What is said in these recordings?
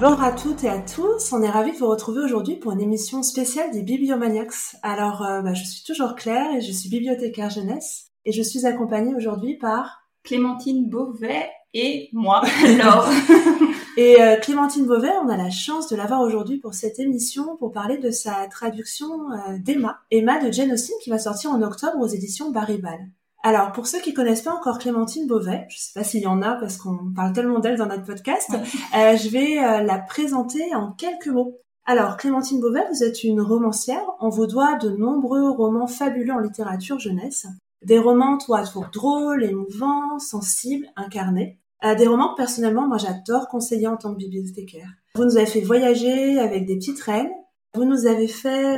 Bonjour à toutes et à tous, on est ravis de vous retrouver aujourd'hui pour une émission spéciale des Bibliomaniacs. Alors, euh, bah, je suis toujours Claire et je suis bibliothécaire jeunesse et je suis accompagnée aujourd'hui par Clémentine Beauvais et moi, Laure. et euh, Clémentine Beauvais, on a la chance de l'avoir aujourd'hui pour cette émission pour parler de sa traduction euh, d'Emma, Emma de Jane Austen qui va sortir en octobre aux éditions Baribal. Alors, pour ceux qui connaissent pas encore Clémentine Beauvais, je sais pas s'il y en a parce qu'on parle tellement d'elle dans notre podcast, euh, je vais euh, la présenter en quelques mots. Alors, Clémentine Beauvais, vous êtes une romancière. On vous doit de nombreux romans fabuleux en littérature jeunesse. Des romans tout à tour drôles, émouvants, sensibles, incarnés. Euh, des romans que personnellement, moi j'adore conseiller en tant que bibliothécaire. Vous nous avez fait voyager avec des petites reines. Vous nous avez fait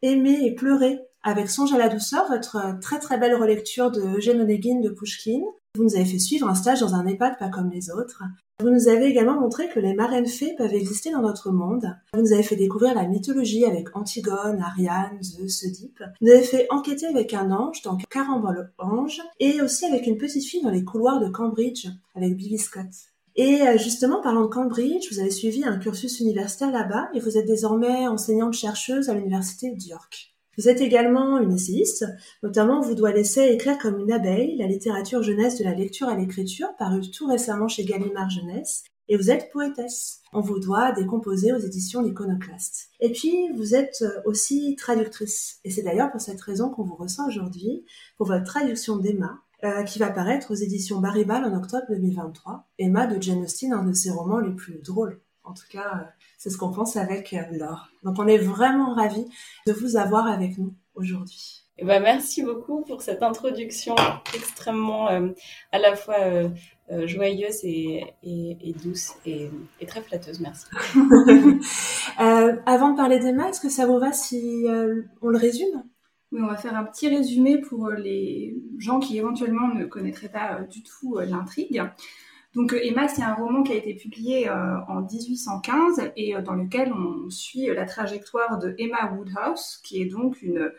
aimer et pleurer avec Songe à la douceur, votre euh, très très belle relecture de Eugène Onegin de Pushkin. Vous nous avez fait suivre un stage dans un EHPAD pas comme les autres. Vous nous avez également montré que les marraines fées peuvent exister dans notre monde. Vous nous avez fait découvrir la mythologie avec Antigone, Ariane, Zeus, Oedipe. Vous nous avez fait enquêter avec un ange dans Carambole Ange et aussi avec une petite fille dans les couloirs de Cambridge avec Billy Scott. Et euh, justement, parlant de Cambridge, vous avez suivi un cursus universitaire là-bas et vous êtes désormais enseignante-chercheuse à l'université d'York. Vous êtes également une essayiste, notamment vous doit laisser écrire comme une abeille, la littérature jeunesse de la lecture à l'écriture, parue tout récemment chez Gallimard Jeunesse, et vous êtes poétesse. On vous doit décomposer aux éditions d'Iconoclaste. Et puis, vous êtes aussi traductrice. Et c'est d'ailleurs pour cette raison qu'on vous ressent aujourd'hui pour votre traduction d'Emma, euh, qui va paraître aux éditions Baribal en octobre 2023. Emma de Jane Austen, un de ses romans les plus drôles. En tout cas, euh, c'est ce qu'on pense avec euh, Laure. Donc on est vraiment ravis de vous avoir avec nous aujourd'hui. Eh ben, merci beaucoup pour cette introduction extrêmement euh, à la fois joyeuse et, douce et, très flatteuse. Merci. avant de parler d'Emma, est-ce que ça vous va si on le résume? Oui, on va faire un petit résumé pour les gens qui éventuellement ne connaîtraient pas du tout l'intrigue. Donc euh, Emma, c'est un roman qui a été publié euh, en 1815 et euh, dans lequel on suit la trajectoire de Emma Woodhouse, qui est donc une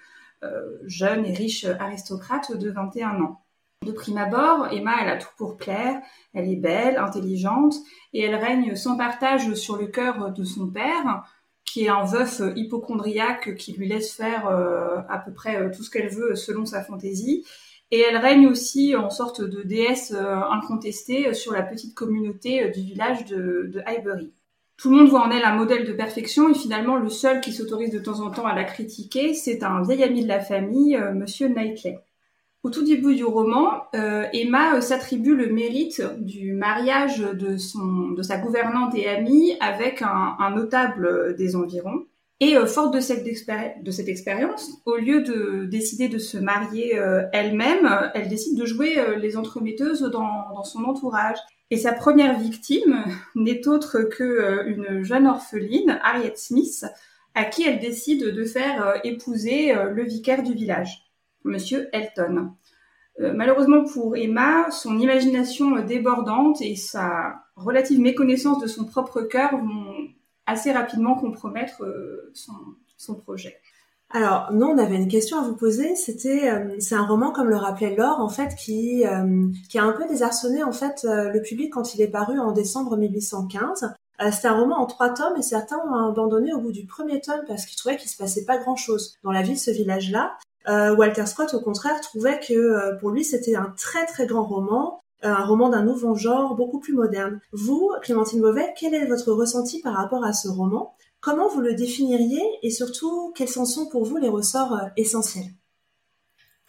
jeune et riche aristocrate de 21 ans. De prime abord, Emma, elle a tout pour plaire, elle est belle, intelligente, et elle règne sans partage sur le cœur de son père, qui est un veuf hypochondriaque qui lui laisse faire à peu près tout ce qu'elle veut selon sa fantaisie. Et elle règne aussi en sorte de déesse euh, incontestée euh, sur la petite communauté euh, du village de, Highbury. Tout le monde voit en elle un modèle de perfection et finalement le seul qui s'autorise de temps en temps à la critiquer, c'est un vieil ami de la famille, Monsieur Knightley. Au tout début du roman, Emma s'attribue le mérite du mariage de, sa gouvernante et amie avec un notable des environs. Et euh, forte de cette, expérience, au lieu de décider de se marier euh, elle-même, elle décide de jouer euh, les entremetteuses dans, dans, son entourage. Et sa première victime n'est autre que une jeune orpheline, Harriet Smith, à qui elle décide de faire épouser le vicaire du village, Monsieur Elton. malheureusement pour Emma, son imagination débordante et sa relative méconnaissance de son propre cœur vont assez rapidement compromettre euh, son, projet. Alors, nous, on avait une question à vous poser. C'était, euh, c'est un roman, comme le rappelait Laure, en fait, qui, euh, qui a un peu désarçonné, en fait, le public quand il est paru en décembre 1815. C'était un roman en trois tomes et certains ont abandonné au bout du premier tome parce qu'ils trouvaient qu'il se passait pas grand chose dans la vie de ce village-là. Walter Scott, au contraire, trouvait que pour lui, c'était un très très grand roman un roman d'un nouveau genre, beaucoup plus moderne. Vous, Clémentine Beauvais, quel est votre ressenti par rapport à ce roman? Comment vous le définiriez? Et surtout, quels en sont pour vous les ressorts euh, essentiels?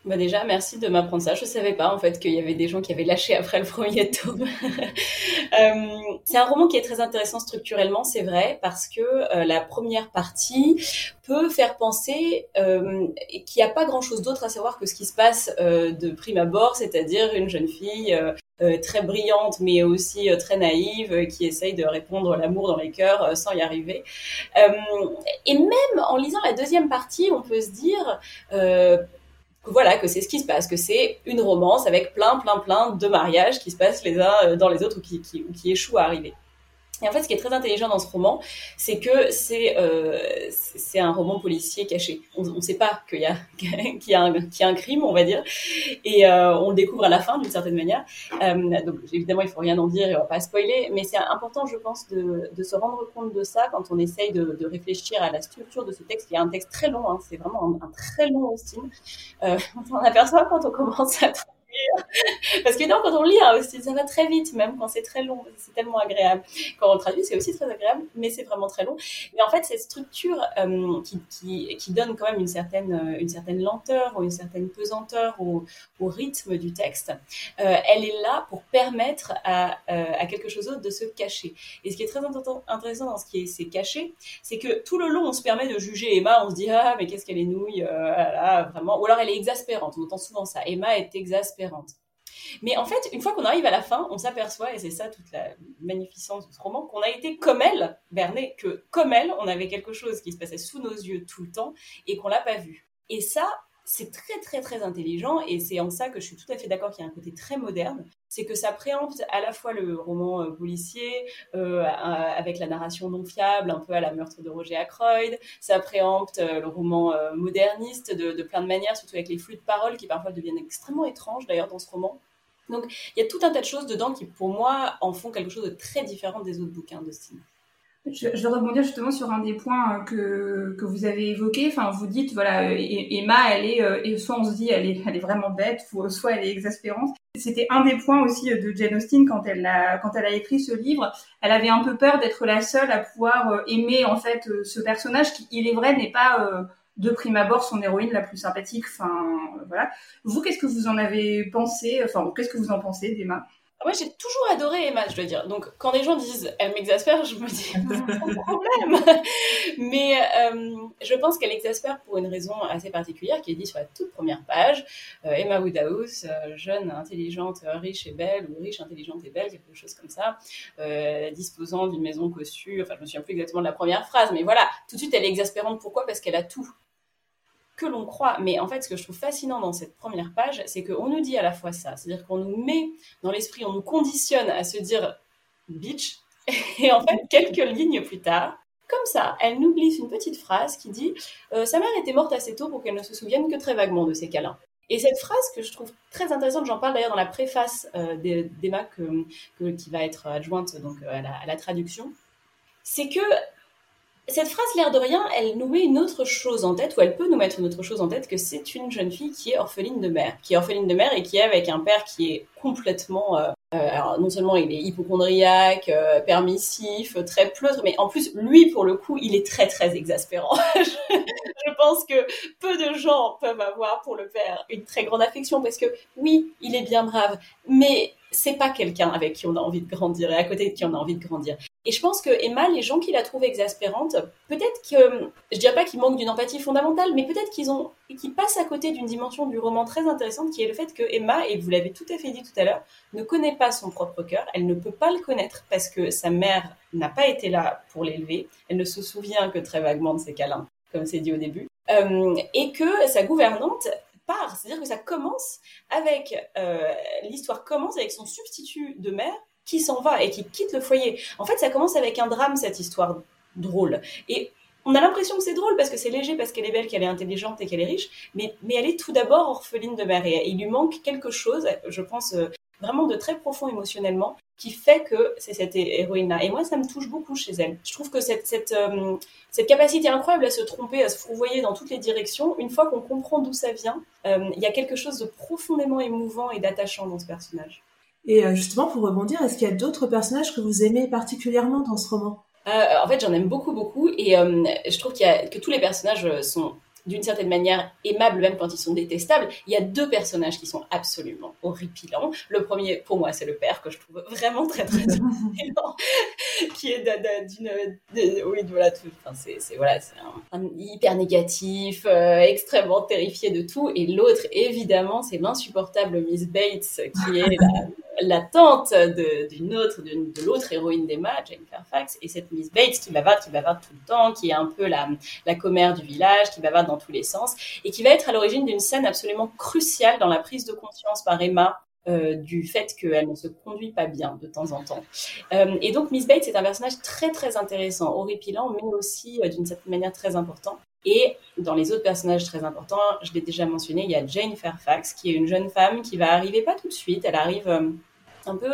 Bah déjà, merci de m'apprendre ça. Je savais pas en fait qu'il y avait des gens qui avaient lâché après le premier tome. euh, c'est un roman qui est très intéressant structurellement, c'est vrai, parce que euh, la première partie peut faire penser euh, qu'il n'y a pas grand-chose d'autre à savoir que ce qui se passe de prime abord, c'est-à-dire une jeune fille très brillante, mais aussi très naïve, qui essaye de répondre l'amour dans les cœurs sans y arriver. et même en lisant la deuxième partie, on peut se dire voilà, que c'est ce qui se passe, que c'est une romance avec plein, plein, plein de mariages qui se passent les uns euh, dans les autres ou qui, qui, qui échouent à arriver. Et en fait, ce qui est très intelligent dans ce roman, c'est que c'est euh, un roman policier caché. On ne sait pas qu'il y a y, a un, crime, on va dire, et euh, on le découvre à la fin d'une certaine manière. Euh, donc évidemment, il faut rien en dire, et on va pas spoiler, mais c'est important, je pense, de, se rendre compte de ça quand on essaye de, réfléchir à la structure de ce texte, qui est un texte très long. Hein, c'est vraiment un, un, très long Austin. On aperçoit quand on commence à parce que non, quand on lit hein, aussi, ça va très vite, même quand c'est très long. C'est tellement agréable. Quand on traduit, c'est aussi très agréable, mais c'est vraiment très long. Mais en fait, cette structure euh, qui, donne quand même une certaine, euh, une certaine lenteur ou une certaine pesanteur au, rythme du texte, euh, elle est là pour permettre à, à, quelque chose d'autre de se cacher. Et ce qui est très intéressant dans ce qui est c'est caché, c'est que tout le long, on se permet de juger Emma. On se dit ah mais qu'est-ce qu'elle est nouille, là, vraiment. Ou alors elle est exaspérante. On entend souvent ça. Emma est exaspérante mais en fait, une fois qu'on arrive à la fin, on s'aperçoit, et c'est ça toute la magnificence de ce roman, qu'on a été comme elle, Bernet, que comme elle, on avait quelque chose qui se passait sous nos yeux tout le temps et qu'on l'a pas vu. Et ça, c'est très très très intelligent et c'est en ça que je suis tout à fait d'accord qu'il y a un côté très moderne. C'est que ça préempte à la fois le roman euh, policier euh, avec la narration non fiable, un peu à la meurtre de Roger Ackroyd. Ça préempte euh, le roman euh, moderniste de, plein de manières, surtout avec les flux de paroles qui parfois deviennent extrêmement étranges d'ailleurs dans ce roman. Donc il y a tout un tas de choses dedans qui pour moi en font quelque chose de très différent des autres bouquins de Stine. Je, je vais rebondir justement sur un des points euh, que, que vous avez évoqué. Enfin, vous dites, voilà, euh, Emma, elle est, euh, soit on se dit, elle est, elle est vraiment bête, soit elle est exaspérante. C'était un des points aussi de Jane Austen quand elle a, quand elle a écrit ce livre. Elle avait un peu peur d'être la seule à pouvoir aimer, en fait, ce personnage qui, il est vrai, n'est pas, de prime abord, son héroïne la plus sympathique. Enfin, voilà. Vous, qu'est-ce que vous en avez pensé? Enfin, qu'est-ce que vous en pensez d'Emma? Moi, j'ai toujours adoré Emma, je dois dire. Donc, quand les gens disent elle m'exaspère, je me dis pas problème. Mais euh, je pense qu'elle exaspère pour une raison assez particulière qui est dit sur la toute première page. Euh, Emma Woodhouse, euh, jeune, intelligente, riche et belle, ou riche, intelligente et belle, quelque chose comme ça, disposant d'une maison cossue. Enfin, je me souviens plus exactement de la première phrase, mais voilà, tout de suite, elle est exaspérante. Pourquoi? Parce qu'elle a tout que l'on croit. Mais en fait, ce que je trouve fascinant dans cette première page, c'est qu'on nous dit à la fois ça. C'est-à-dire qu'on nous met dans l'esprit, on nous conditionne à se dire bitch. Et en fait, quelques lignes plus tard, comme ça, elle nous glisse une petite phrase qui dit euh, Sa mère était morte assez tôt pour qu'elle ne se souvienne que très vaguement de ses câlins. Et cette phrase que je trouve très intéressante, j'en parle d'ailleurs dans la préface euh, d'Emma que, qui va être adjointe donc, la, à la traduction, c'est que cette phrase, l'air de rien, elle nous met une autre chose en tête, ou elle peut nous mettre une autre chose en tête, que c'est une jeune fille qui est orpheline de mère, qui est orpheline de mère et qui est avec un père qui est complètement, euh, euh, alors non seulement il est hypochondriaque, euh, permissif, très pleutre, mais en plus lui pour le coup il est très très exaspérant. je, je, pense que peu de gens peuvent avoir pour le père une très grande affection parce que oui il est bien brave, mais c'est pas quelqu'un avec qui on a envie de grandir et à côté de qui on a envie de grandir. Et je pense que Emma, les gens qui la trouvent exaspérante, peut-être que, je dirais pas qu'ils manquent d'une empathie fondamentale, mais peut-être qu'ils ont, qu'ils passent à côté d'une dimension du roman très intéressante, qui est le fait que Emma, et vous l'avez tout à fait dit tout à l'heure, ne connaît pas son propre cœur. Elle ne peut pas le connaître parce que sa mère n'a pas été là pour l'élever. Elle ne se souvient que très vaguement de ses câlins, comme c'est dit au début, euh, et que sa gouvernante part, c'est-à-dire que ça commence avec euh, l'histoire commence avec son substitut de mère qui s'en va et qui quitte le foyer. En fait, ça commence avec un drame, cette histoire drôle. Et on a l'impression que c'est drôle parce que c'est léger, parce qu'elle est belle, qu'elle est intelligente et qu'elle est riche, mais, mais elle est tout d'abord orpheline de mère et il lui manque quelque chose, je pense euh, vraiment de très profond émotionnellement, qui fait que c'est cette héroïne-là. Et moi, ça me touche beaucoup chez elle. Je trouve que cette, cette, euh, cette capacité incroyable à se tromper, à se fourvoyer dans toutes les directions, une fois qu'on comprend d'où ça vient, euh, il y a quelque chose de profondément émouvant et d'attachant dans ce personnage. Et euh, justement, pour rebondir, est-ce qu'il y a d'autres personnages que vous aimez particulièrement dans ce roman? Euh, En fait, j'en aime beaucoup, beaucoup. Et euh, je trouve qu'il y a, que tous les personnages sont d'une certaine manière aimables même quand ils sont détestables. Il y a deux personnages qui sont absolument horripilants. Le premier, pour moi, c'est le père que je trouve vraiment très très horripilant, qui est d'une, oui, voilà, tout, enfin, c'est, c'est voilà, c'est un, un, hyper négatif, euh, extrêmement terrifié de tout. Et l'autre, évidemment, c'est l'insupportable Miss Bates, qui est la la tante d'une autre, de, l'autre héroïne d'Emma, Jane Fairfax, et cette Miss Bates qui bavarde, qui bavarde tout le temps, qui est un peu la, la commère du village, qui bavarde dans tous les sens, et qui va être à l'origine d'une scène absolument cruciale dans la prise de conscience par Emma euh, du fait qu'elle ne se conduit pas bien de temps en temps. Euh, et donc Miss Bates est un personnage très très intéressant, horripilant, mais aussi euh, d'une certaine manière très important. Et dans les autres personnages très importants, je l'ai déjà mentionné, il y a Jane Fairfax, qui est une jeune femme qui va arriver pas tout de suite, elle arrive un peu,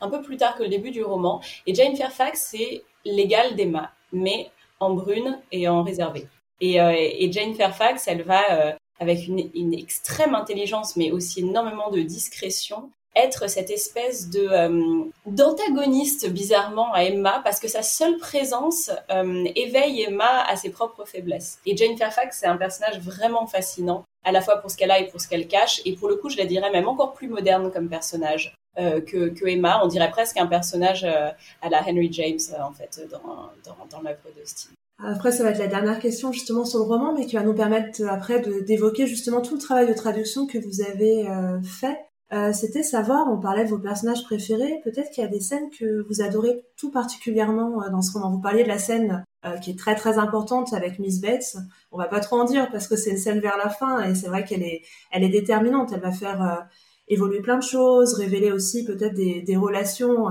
un peu plus tard que le début du roman. Et Jane Fairfax, c'est l'égal d'Emma, mais en brune et en réservé. Et, et Jane Fairfax, elle va avec une, extrême intelligence, mais aussi énormément de discrétion, être cette espèce de euh, d'antagoniste bizarrement à Emma parce que sa seule présence euh, éveille Emma à ses propres faiblesses. Et Jane Fairfax, c'est un personnage vraiment fascinant, à la fois pour ce qu'elle a et pour ce qu'elle cache. Et pour le coup, je la dirais même encore plus moderne comme personnage. Euh, que, Emma, on dirait presque un personnage à la Henry James en fait dans, dans, dans l'œuvre de Steve. Après, ça va être la dernière question justement sur le roman, mais qui va nous permettre euh, après d'évoquer justement tout le travail de traduction que vous avez euh, fait. Euh, C'était savoir, on parlait de vos personnages préférés, peut-être qu'il y a des scènes que vous adorez tout particulièrement euh, dans ce roman. Vous parliez de la scène qui est très très importante avec Miss Bates. On va pas trop en dire parce que c'est une scène vers la fin et c'est vrai qu'elle est, elle est déterminante. Elle va faire évoluer plein de choses, révéler aussi peut-être des, relations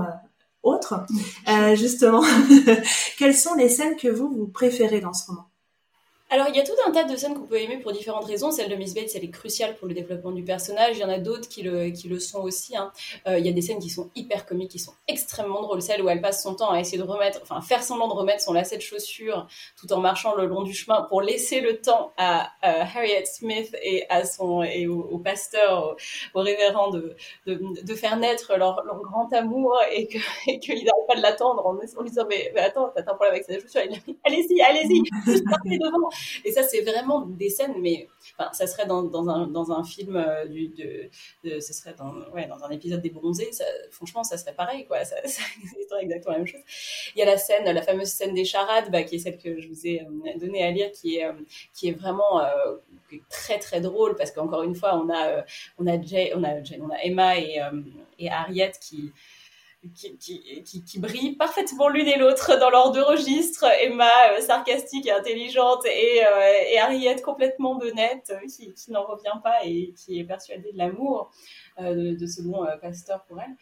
autre. Euh, justement, quelles sont les scènes que vous, vous préférez dans ce roman? Alors, il y a tout un tas de scènes qu'on peut aimer pour différentes raisons. Celle de Miss Bates, elle est cruciale pour le développement du personnage. Il y en a d'autres qui le, qui le sont aussi. Hein. Euh, il y a des scènes qui sont hyper comiques, qui sont extrêmement drôles. Celle où elle passe son temps à essayer de remettre, enfin, faire semblant de remettre son lacet de chaussure tout en marchant le long du chemin pour laisser le temps à Harriet Smith et à son, et au, pasteur, au, révérend de, de, de, faire naître leur, leur grand amour et qu'ils qu n'arrêtent pas de l'attendre en, lui disant, mais, mais attends, t'as un problème avec sa chaussure. Allez-y, allez-y, juste devant. Et ça, c'est vraiment des scènes, mais ça serait dans, dans, un, dans un film euh, de, ce serait dans, ouais, dans un épisode des bronzés. Franchement, ça serait pareil, quoi. Ça, ça exactement la même chose. Il y a la scène, la fameuse scène des charades, bah, qui est celle que je vous ai euh, donnée à lire, qui est, euh, qui est vraiment très très drôle parce qu'encore une fois, on a, on a Jay, on a, Jay, on a Emma et, et Harriet qui qui, qui, qui, brillent parfaitement l'une et l'autre dans leurs deux registres. Emma, euh, sarcastique et intelligente, et, euh, et Harriet, complètement benette, euh, qui, qui n'en revient pas et qui est persuadée de l'amour de, de, ce bon pasteur pour elle.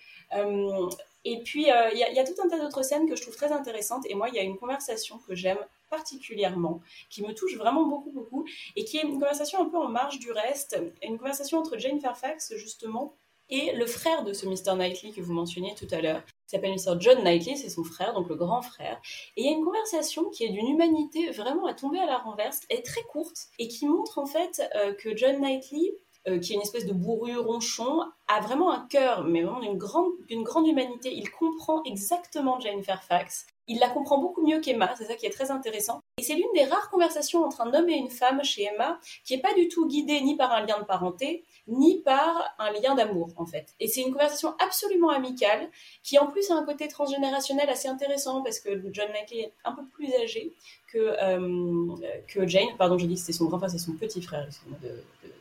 et puis, il y, y, a tout un tas d'autres scènes que je trouve très intéressantes. Et moi, il y a une conversation que j'aime particulièrement, qui me touche vraiment beaucoup, beaucoup, et qui est une conversation un peu en marge du reste, une conversation entre Jane Fairfax, justement, et le frère de ce Mr. Knightley que vous mentionniez tout à l'heure, qui s'appelle Mr. John Knightley, c'est son frère, donc le grand frère. Et il y a une conversation qui est d'une humanité vraiment à tomber à la renverse, est très courte, et qui montre en fait euh, que John Knightley, euh, qui est une espèce de bourru ronchon, a vraiment un cœur, mais vraiment d'une grande, d'une grande humanité. Il comprend exactement Jane Fairfax. Il la comprend beaucoup mieux qu'Emma, c'est ça qui est très intéressant. Et c'est l'une des rares conversations entre un homme et une femme chez Emma qui n'est pas du tout guidée ni par un lien de parenté, ni par un lien d'amour en fait. Et c'est une conversation absolument amicale qui en plus a un côté transgénérationnel assez intéressant parce que John Knightley est un peu plus âgé que, euh, que Jane. Pardon, j'ai dit que c'était son grand frère, c'est son petit frère de, de,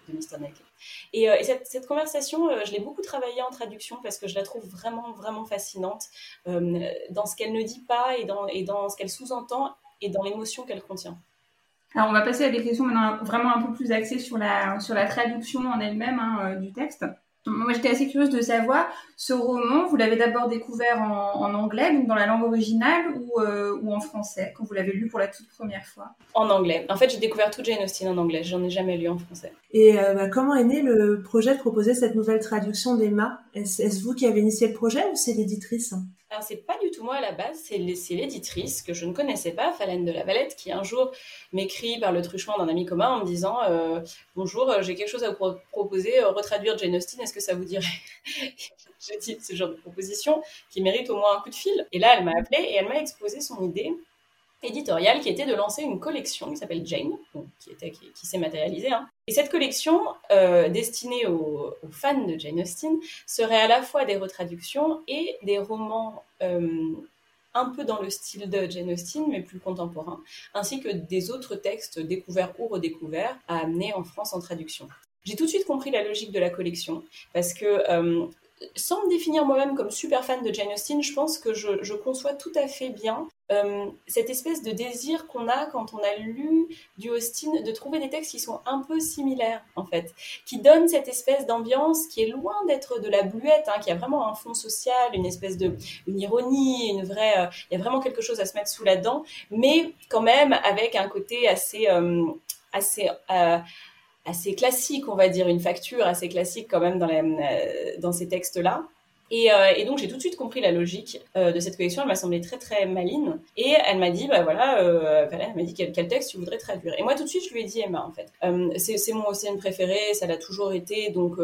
de Mr. Knightley. Et, euh, et cette, conversation, euh, je l'ai beaucoup travaillée en traduction parce que je la trouve vraiment, vraiment fascinante dans ce qu'elle ne dit pas et dans, ce qu'elle sous-entend et dans l'émotion qu'elle contient. Alors, on va passer à des questions maintenant vraiment un peu plus axées sur la, traduction en elle-même hein, du texte. Moi, j'étais assez curieuse de savoir, ce roman, vous l'avez d'abord découvert en, en, anglais, donc dans la langue originale, ou, euh, ou en français, quand vous l'avez lu pour la toute première fois? En anglais. En fait, j'ai découvert tout Jane Austen en anglais. J'en ai jamais lu en français. Et euh, bah, comment est né le projet de proposer cette nouvelle traduction d'Emma? Est-ce vous qui avez initié le projet ou c'est l'éditrice? Alors, c'est pas du tout moi à la base, c'est l'éditrice que je ne connaissais pas, Falène de la Valette, qui un jour m'écrit par le truchement d'un ami commun en me disant euh, Bonjour, euh, j'ai quelque chose à vous pro proposer, euh, retraduire Jane Austen, est-ce que ça vous dirait J'ai dit ce genre de proposition qui mérite au moins un coup de fil. Et là, elle m'a appelé et elle m'a exposé son idée éditoriale qui était de lancer une collection qui s'appelle Jane, qui, était, qui, s'est matérialisée. Hein. Et cette collection, euh, destinée aux, fans de Jane Austen, serait à la fois des retraductions et des romans euh, un peu dans le style de Jane Austen, mais plus contemporains, ainsi que des autres textes découverts ou redécouverts à amener en France en traduction. J'ai tout de suite compris la logique de la collection, parce que euh, sans me définir moi-même comme super fan de Jane Austen, je pense que je, conçois tout à fait bien euh, cette espèce de désir qu'on a quand on a lu du Austen de trouver des textes qui sont un peu similaires en fait, qui donnent cette espèce d'ambiance qui est loin d'être de la bluette, hein, qui a vraiment un fond social, une espèce de une ironie, une vraie, euh, il y a vraiment quelque chose à se mettre sous la dent, mais quand même avec un côté assez euh, assez assez classique, on va dire, une facture assez classique quand même dans, euh, dans ces textes-là. Et, euh, et, donc j'ai tout de suite compris la logique euh, de cette collection. Elle m'a semblé très très maline. Et elle m'a dit, bah voilà, elle m'a dit quel, quel, texte tu voudrais traduire. Et moi tout de suite je lui ai dit Emma en fait. c'est mon océan préféré, ça l'a toujours été. Donc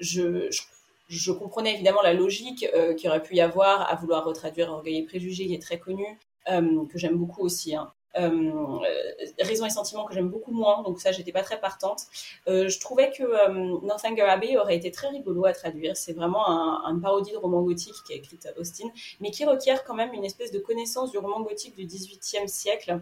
je, je, je, comprenais évidemment la logique qu'il aurait pu y avoir à vouloir retraduire Orgueil et Préjugés, qui est très connu, que j'aime beaucoup aussi. Hein. Euh, Raison et Sentiment que j'aime beaucoup moins, donc ça j'étais pas très partante. Euh, je trouvais que euh, Northanger Abbey aurait été très rigolo à traduire. C'est vraiment un, une parodie de roman gothique qui est écrite Austin, mais qui requiert quand même une espèce de connaissance du roman gothique du XVIIIe siècle,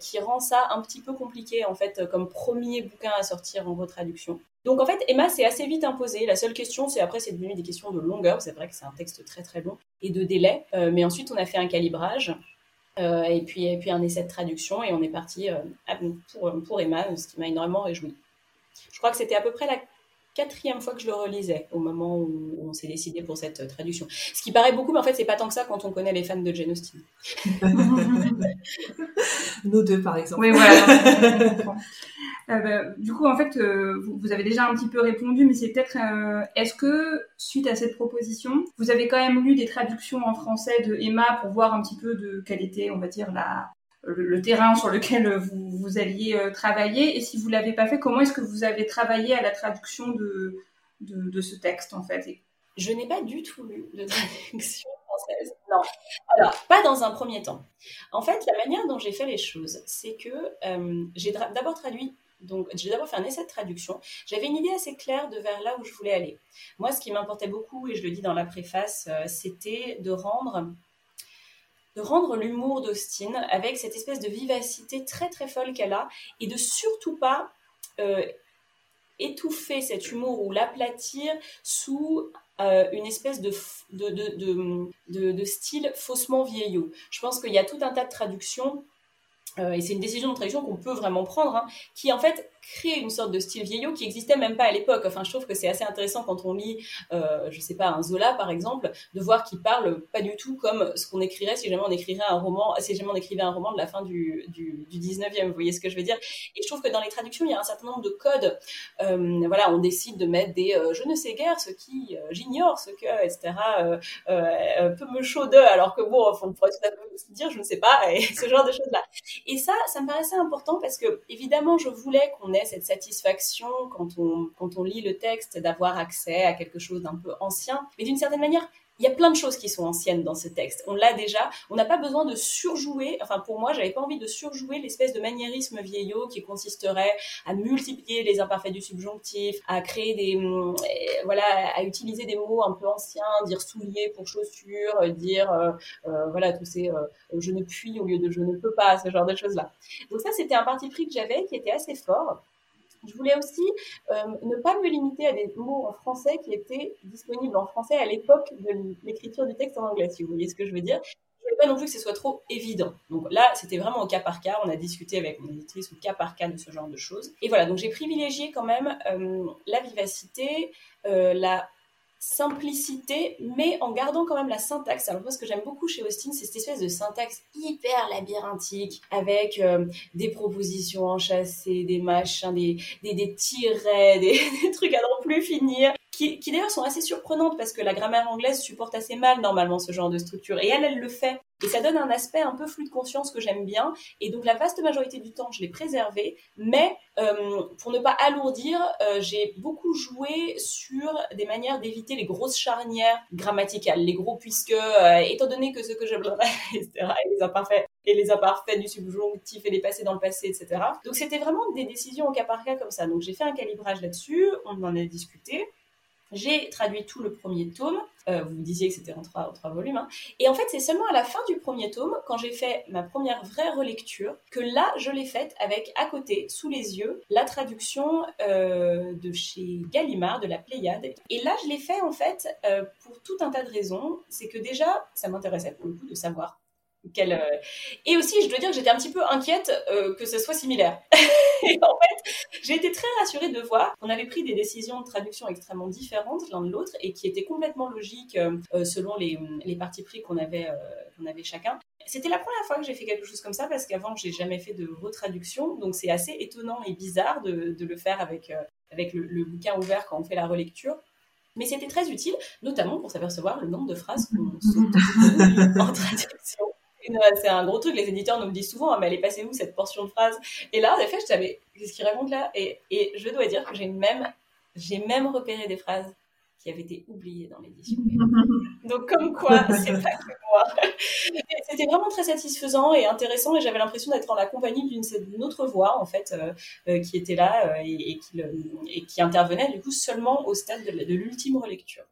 qui rend ça un petit peu compliqué en fait comme premier bouquin à sortir en retraduction. Donc en fait, Emma s'est assez vite imposée. La seule question, c'est après, c'est devenu des questions de longueur. C'est vrai que c'est un texte très très long et de délai. mais ensuite, on a fait un calibrage. Euh, et, puis, et puis un essai de traduction, et on est parti euh, pour, pour Emma, ce qui m'a énormément réjoui. Je crois que c'était à peu près la quatrième fois que je le relisais au moment où on s'est décidé pour cette traduction. Ce qui paraît beaucoup, mais en fait, c'est pas tant que ça quand on connaît les fans de Jane Austen. Nous deux, par exemple. Oui, voilà. Euh, bah, du coup, en fait, euh, vous, avez déjà un petit peu répondu, mais c'est peut-être, euh, est-ce que suite à cette proposition, vous avez quand même lu des traductions en français de Emma pour voir un petit peu de quelle était, on va dire, la, le, terrain sur lequel vous, alliez travailler Et si vous l'avez pas fait, comment est-ce que vous avez travaillé à la traduction de, ce texte, en fait? Je n'ai pas du tout lu de traduction. Française. Non. Alors, pas dans un premier temps. En fait, la manière dont j'ai fait les choses, c'est que j'ai d'abord traduit donc, j'ai d'abord fait un essai de traduction. J'avais une idée assez claire de vers là où je voulais aller. Moi, ce qui m'importait beaucoup, et je le dis dans la préface, euh, c'était de rendre de rendre l'humour d'Austin avec cette espèce de vivacité très très folle qu'elle a et de surtout pas euh, étouffer cet humour ou l'aplatir sous euh, une espèce de, de, de, style faussement vieillot. Je pense qu'il y a tout un tas de traductions euh, et c'est une décision de traduction qu'on peut vraiment prendre, hein, qui en fait crée une sorte de style vieillot qui existait même pas à l'époque. Enfin, je trouve que c'est assez intéressant quand on lit, euh, je sais pas, un Zola par exemple, de voir qu'il parle pas du tout comme ce qu'on écrirait si jamais on écrirait un roman, si jamais on écrivait un roman de la fin du, du, du 19e. Vous voyez ce que je veux dire? Et je trouve que dans les traductions, il y a un certain nombre de codes. Euh, voilà, on décide de mettre des euh, je ne sais guère ce qui, euh, j'ignore ce que, etc. peu me chaude, alors que bon, on pourrait tout dire je ne sais pas, et ce genre de choses-là. Et ça, ça me paraissait important parce que évidemment, je voulais qu'on cette satisfaction quand on, quand on lit le texte d'avoir accès à quelque chose d'un peu ancien. Mais d'une certaine manière, il y a plein de choses qui sont anciennes dans ce texte. On l'a déjà. On n'a pas besoin de surjouer. Enfin, pour moi, j'avais pas envie de surjouer l'espèce de maniérisme vieillot qui consisterait à multiplier les imparfaits du subjonctif, à créer des, euh, voilà, à utiliser des mots un peu anciens, dire soulier pour chaussures, dire, euh, euh, voilà, tous ces je ne puis au lieu de je ne peux pas, ce genre de choses là. Donc ça, c'était un parti pris que j'avais qui était assez fort. Je voulais aussi euh, ne pas me limiter à des mots en français qui étaient disponibles en français à l'époque de l'écriture du texte en anglais, si vous voyez ce que je veux dire. Je voulais pas non plus que ce soit trop évident. Donc là, c'était vraiment au cas par cas. On a discuté avec mon éditrice au cas par cas de ce genre de choses. Et voilà, donc j'ai privilégié quand même euh, la vivacité, euh, la simplicité, mais en gardant quand même la syntaxe. Alors moi, ce que j'aime beaucoup chez Austin, c'est cette espèce de syntaxe hyper labyrinthique, avec euh, des propositions enchâssées, des machins, des, des, des tirets, des, des, trucs à non plus finir, qui, qui d'ailleurs sont assez surprenantes parce que la grammaire anglaise supporte assez mal normalement ce genre de structure. Et elle, elle le fait. Et ça donne un aspect un peu flux de conscience que j'aime bien. Et donc la vaste majorité du temps, je l'ai préservé. Mais euh, pour ne pas alourdir, euh, j'ai beaucoup joué sur des manières d'éviter les grosses charnières grammaticales, les gros puisque, euh, étant donné que ce que j'aimerais, etc., et les imparfaits, et les imparfaits du subjonctif et les passés dans le passé, etc. Donc c'était vraiment des décisions au cas par cas comme ça. Donc j'ai fait un calibrage là-dessus, on en a discuté. J'ai traduit tout le premier tome. Euh, vous me disiez que c'était en trois, volumes. Hein. Et en fait, c'est seulement à la fin du premier tome, quand j'ai fait ma première vraie relecture, que là, je l'ai faite avec à côté, sous les yeux, la traduction euh, de chez Gallimard, de la Pléiade. Et là, je l'ai fait en fait euh, pour tout un tas de raisons. C'est que déjà, ça m'intéressait pour le coup de savoir quelle, et aussi, je dois dire que j'étais un petit peu inquiète que ce soit similaire. et en fait, j'ai été très rassurée de voir qu'on avait pris des décisions de traduction extrêmement différentes l'un de l'autre et qui étaient complètement logiques euh, euh, selon les, les partis pris qu'on avait, euh, qu'on avait chacun. C'était la première fois que j'ai fait quelque chose comme ça parce qu'avant, j'ai jamais fait de retraduction. Donc, c'est assez étonnant et bizarre de, de le faire avec, avec le, bouquin ouvert quand on fait la relecture. Mais c'était très utile, notamment pour s'apercevoir le nombre de phrases qu'on saute en traduction c'est un gros truc. Les éditeurs nous le disent souvent, hein, mais elle est passée où cette portion de phrase Et là, en effet, je savais qu'est-ce qu'il raconte là et, et, je dois dire que j'ai même, j'ai même repéré des phrases qui avaient été oubliées dans l'édition. Donc, comme quoi, c'est pas que moi. C'était vraiment très satisfaisant et intéressant et j'avais l'impression d'être en la compagnie d'une autre voix, en fait, euh, euh, qui était là euh, et, qui et, qui intervenait, du coup, seulement au stade de, l'ultime relecture.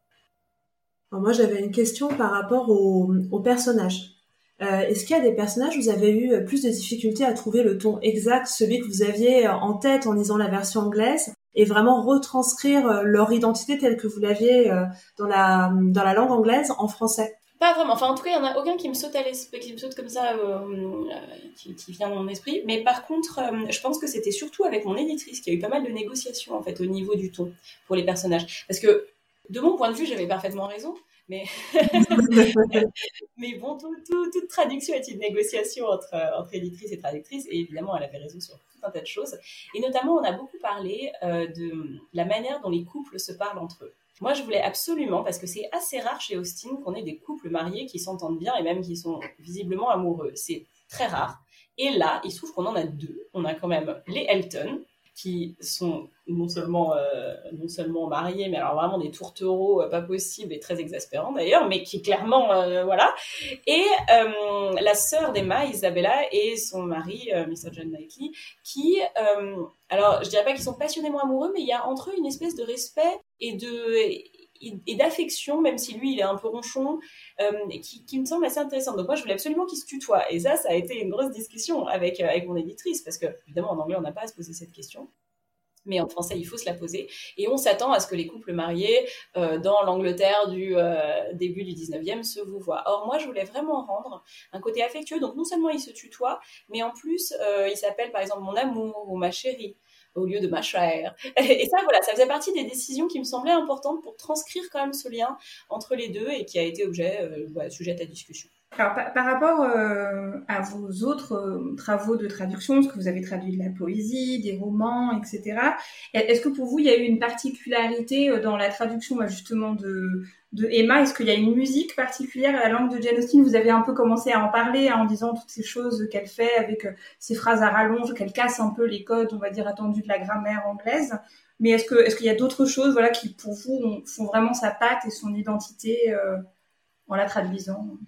moi, j'avais une question par rapport au, au personnage. Euh, est-ce qu'il y a des personnages où vous avez eu euh, plus de difficultés à trouver le ton exact, celui que vous aviez euh, en tête en lisant la version anglaise, et vraiment retranscrire leur identité telle que vous l'aviez dans la dans la langue anglaise en français? Pas vraiment. Enfin, en tout cas, il n'y en a aucun qui me saute à qui me saute comme ça, qui, qui, vient dans mon esprit. Mais par contre, je pense que c'était surtout avec mon éditrice qu'il y a eu pas mal de négociations, en fait, au niveau du ton pour les personnages. Parce que, de mon point de vue, j'avais parfaitement raison. Mais, mais bon, toute traduction est une négociation entre, entre éditrice et traductrice. Et évidemment, elle avait raison sur tout un tas de choses. Et notamment, on a beaucoup parlé euh, de la manière dont les couples se parlent entre eux. Moi, je voulais absolument, parce que c'est assez rare chez Austin qu'on ait des couples mariés qui s'entendent bien et même qui sont visiblement amoureux. C'est très rare. Et là, il se trouve qu'on en a deux. On a quand même les Elton, qui sont non seulement, euh, non seulement mariés, mais alors vraiment des tourtereaux euh, pas possibles et très exaspérants d'ailleurs, mais qui clairement, euh, voilà. Et la sœur d'Emma, Isabella, et son mari, Mr. John Knightley, qui, alors je dirais pas qu'ils sont passionnément amoureux, mais il y a entre eux une espèce de respect et de et d'affection, même si lui il est un peu ronchon, euh, qui, me semble assez intéressant. Donc moi je voulais absolument qu'il se tutoie. Et ça, ça a été une grosse discussion avec, euh, avec mon éditrice, parce que évidemment en anglais on n'a pas à se poser cette question. Mais en français, il faut se la poser. Et on s'attend à ce que les couples mariés euh, dans l'Angleterre du début du 19e se vous voient. Or, moi, je voulais vraiment rendre un côté affectueux. Donc, non seulement il se tutoie, mais en plus, il s'appelle par exemple mon amour ou ma chérie au lieu de ma chère. Et ça, voilà, ça faisait partie des décisions qui me semblaient importantes pour transcrire quand même ce lien entre les deux et qui a été objet, euh, sujet à discussion. Alors, par, rapport euh, à vos autres euh, travaux de traduction, parce que vous avez traduit de la poésie, des romans, etc., est-ce que pour vous, il y a eu une particularité dans la traduction bah, justement de, de Emma? Est-ce qu'il y a une musique particulière à la langue de Jane Austen? Vous avez un peu commencé à en parler hein, en disant toutes ces choses qu'elle fait avec euh, ses phrases à rallonge, qu'elle casse un peu les codes, on va dire, attendus de la grammaire anglaise. Mais est-ce qu'il y a d'autres choses, voilà, qui pour vous font vraiment sa patte et son identité euh, en la traduisant?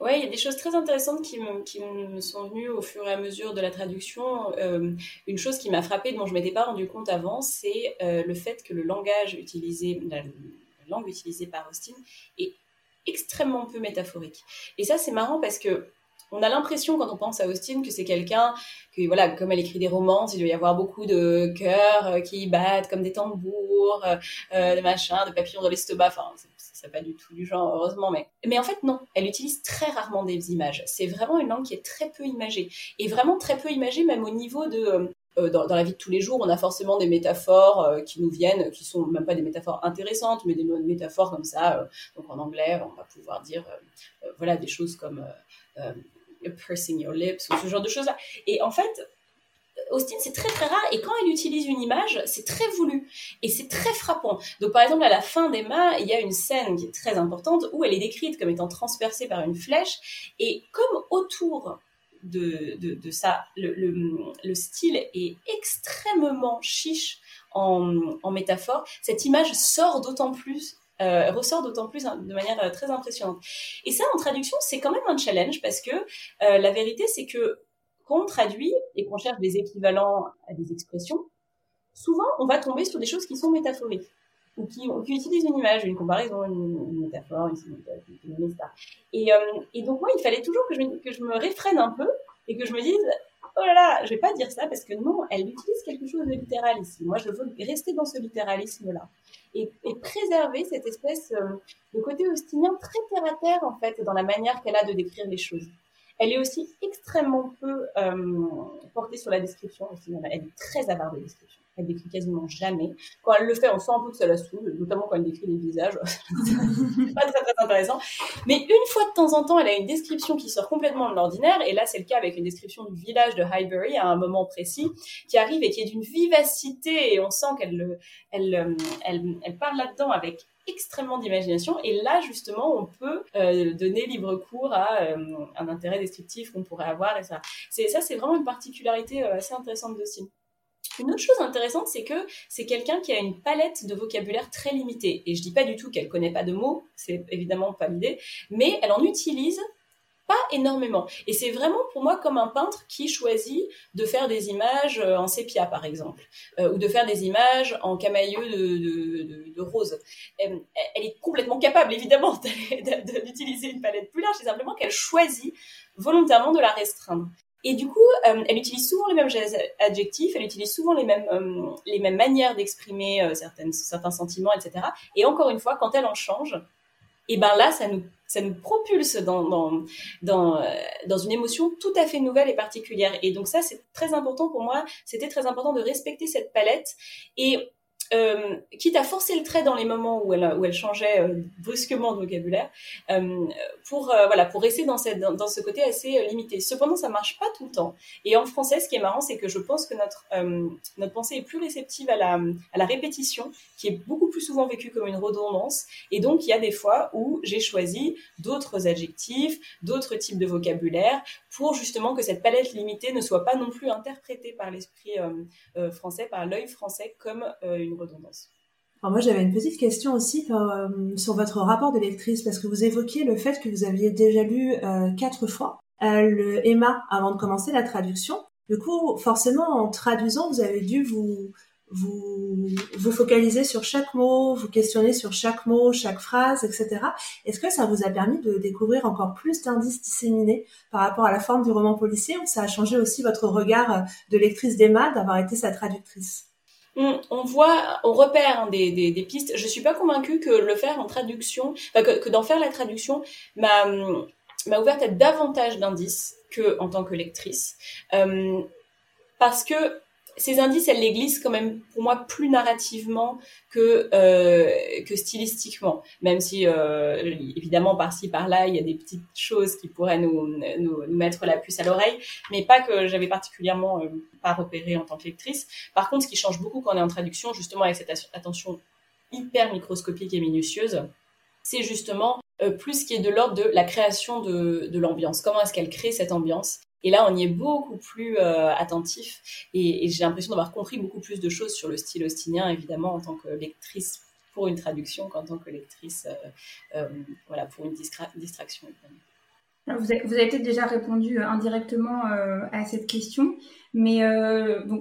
Oui, il y a des choses très intéressantes qui me, sont venues au fur et à mesure de la traduction. Euh, une chose qui m'a frappée, dont je m'étais pas rendu compte avant, c'est le fait que le langage utilisé, langue utilisée par Austin est extrêmement peu métaphorique. Et ça, c'est marrant parce que on a l'impression quand on pense à Austin que c'est quelqu'un que voilà comme elle écrit des romans il doit y avoir beaucoup de cœurs euh, qui battent comme des tambours euh, euh, de machins de papillons dans l'estomac. Enfin c'est pas du tout du genre heureusement mais mais en fait non. Elle utilise très rarement des images. C'est vraiment une langue qui est très peu imagée. Et vraiment très peu imagée même au niveau de euh, dans, la vie de tous les jours, on a forcément des métaphores qui nous viennent, qui sont même pas des métaphores intéressantes, mais des métaphores comme ça. Donc en anglais, on va pouvoir dire voilà des choses comme pursing your lips ou ce genre de choses-là. Et en fait, Austin, c'est très très rare et quand elle utilise une image, c'est très voulu et c'est très frappant. Donc par exemple à la fin d'Emma, il y a une scène qui est très importante où elle est décrite comme étant transpercée par une flèche et comme autour de, de, ça. Le, le, style est extrêmement chiche en, en métaphore. Cette image sort d'autant plus euh, ressort d'autant plus hein, de manière euh, très impressionnante. Et ça, en traduction, c'est quand même un challenge parce que euh, la vérité, c'est que quand on traduit et qu'on cherche des équivalents à des expressions, souvent, on va tomber sur des choses qui sont métaphoriques. ou qui, utilisent une image, une comparaison, une, métaphore, une, une, etc. Et, et donc moi, il fallait toujours que je, que je me réfrène un peu et que je me dise oh là là, je vais pas dire ça parce que non, elle utilise quelque chose de littéral ici. Moi, je veux rester dans ce littéralisme-là et, préserver cette espèce euh, de côté austinien très terre à terre en fait dans la manière qu'elle a de décrire les choses. Elle est aussi extrêmement peu euh, portée sur la description. Elle est très avare de description. Elle décrit quasiment jamais. Quand elle le fait, on sent un peu que ça la saoule, notamment quand elle décrit les visages. c'est pas très, très intéressant. Mais une fois de temps en temps, elle a une description qui sort complètement de l'ordinaire. Et là, c'est le cas avec une description du village de Highbury à un moment précis qui arrive et qui est d'une vivacité. Et on sent qu'elle elle, elle, elle parle là-dedans avec extrêmement d'imagination. Et là, justement, on peut euh, donner libre cours à euh, un intérêt descriptif qu'on pourrait avoir. Et ça, c'est vraiment une particularité euh, assez intéressante de Sim. Une autre chose intéressante, c'est que c'est quelqu'un qui a une palette de vocabulaire très limitée. Et je dis pas du tout qu'elle connaît pas de mots, c'est évidemment pas l'idée, mais elle en utilise pas énormément. Et c'est vraiment pour moi comme un peintre qui choisit de faire des images euh, en sépia, par exemple, euh, ou de faire des images en camailleux de, rose. Elle, est complètement capable, évidemment, d'utiliser une palette plus large, c'est simplement qu'elle choisit volontairement de la restreindre. Et du coup, euh, elle utilise souvent les mêmes adjectifs, elle utilise souvent les mêmes, les mêmes manières d'exprimer certaines, certains sentiments, etc. Et encore une fois, quand elle en change, et ben là, ça nous, ça nous propulse dans, dans, dans, euh, dans une émotion tout à fait nouvelle et particulière. Et donc ça, c'est très important pour moi. C'était très important de respecter cette palette. Et euh, quitte à forcer le trait dans les moments où elle, changeait euh, brusquement de vocabulaire, euh, pour voilà, pour rester dans, ce côté assez limité. Cependant, ça marche pas tout le temps. Et en français, ce qui est marrant, c'est que je pense que notre notre pensée est plus réceptive à la à la répétition, qui est beaucoup plus souvent vécue comme une redondance. Et donc, il y a des fois où j'ai choisi d'autres adjectifs, d'autres types de vocabulaire, pour justement que cette palette limitée ne soit pas non plus interprétée par l'esprit français, par l'œil français, comme une Alors moi j'avais une petite question aussi euh, sur votre rapport de lectrice parce que vous évoquiez le fait que vous aviez déjà lu euh, quatre fois euh, le Emma avant de commencer la traduction. Du coup, forcément, en traduisant, vous avez dû vous vous focaliser sur chaque mot, vous questionner sur chaque mot, chaque phrase, etc. Est-ce que ça vous a permis de découvrir encore plus d'indices disséminés par rapport à la forme du roman policier ou ça a changé aussi votre regard de lectrice d'Emma d'avoir été sa traductrice? On, voit, on repère des, pistes. Je suis pas convaincue que le faire en traduction, que, d'en faire la traduction m'a m'a ouvert à davantage d'indices que en tant que lectrice, euh, parce que ces indices, elle les glisse quand même pour moi plus narrativement que euh, que stylistiquement. Même si euh, évidemment par-ci par-là, il y a des petites choses qui pourraient nous, nous, mettre la puce à l'oreille, mais pas que j'avais particulièrement euh, pas repéré en tant que lectrice. Par contre, ce qui change beaucoup quand on est en traduction, justement avec cette attention hyper microscopique et minutieuse, c'est justement euh, plus ce qui est de l'ordre de la création de, de l'ambiance. Comment est-ce qu'elle crée cette ambiance? Et là, on y est beaucoup plus euh, attentif et, j'ai l'impression d'avoir compris beaucoup plus de choses sur le style austinien, évidemment, en tant que lectrice pour une traduction qu'en tant que lectrice euh, euh, voilà, pour une distraction. Vous avez, peut-être déjà répondu indirectement à cette question, mais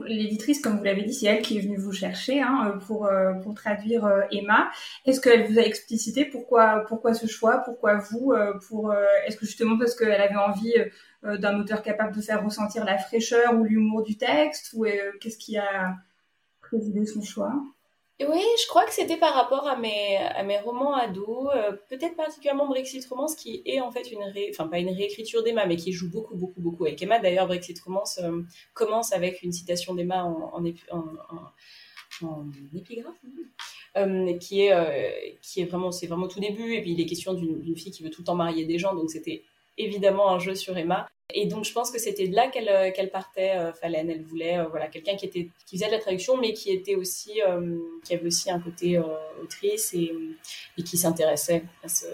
l'éditrice, comme vous l'avez dit, c'est elle qui est venue vous chercher hein, pour pour traduire Emma. Est-ce qu'elle vous a explicité pourquoi pourquoi ce choix, pourquoi vous, pour est-ce que justement parce qu'elle avait envie d'un auteur capable de faire ressentir la fraîcheur ou l'humour du texte ou euh, qu'est-ce qui a présidé son choix? Oui, je crois que c'était par rapport à mes, à mes romans ados, euh, peut-être particulièrement Brexit Romance, qui est en fait une ré... enfin pas une réécriture d'Emma, mais qui joue beaucoup, beaucoup, beaucoup avec Emma. D'ailleurs, Brexit Romance commence avec une citation d'Emma en, en, en, épigraphe, qui est, qui est vraiment, c'est vraiment tout début. Et puis il est question d'une fille qui veut tout le temps marier des gens, donc c'était évidemment un jeu sur Emma. Et donc je pense que c'était de là qu'elle euh, partait, euh. Elle voulait euh, voilà quelqu'un qui était qui faisait de la traduction, mais qui était aussi qui avait aussi un côté autrice et, et qui s'intéressait à ce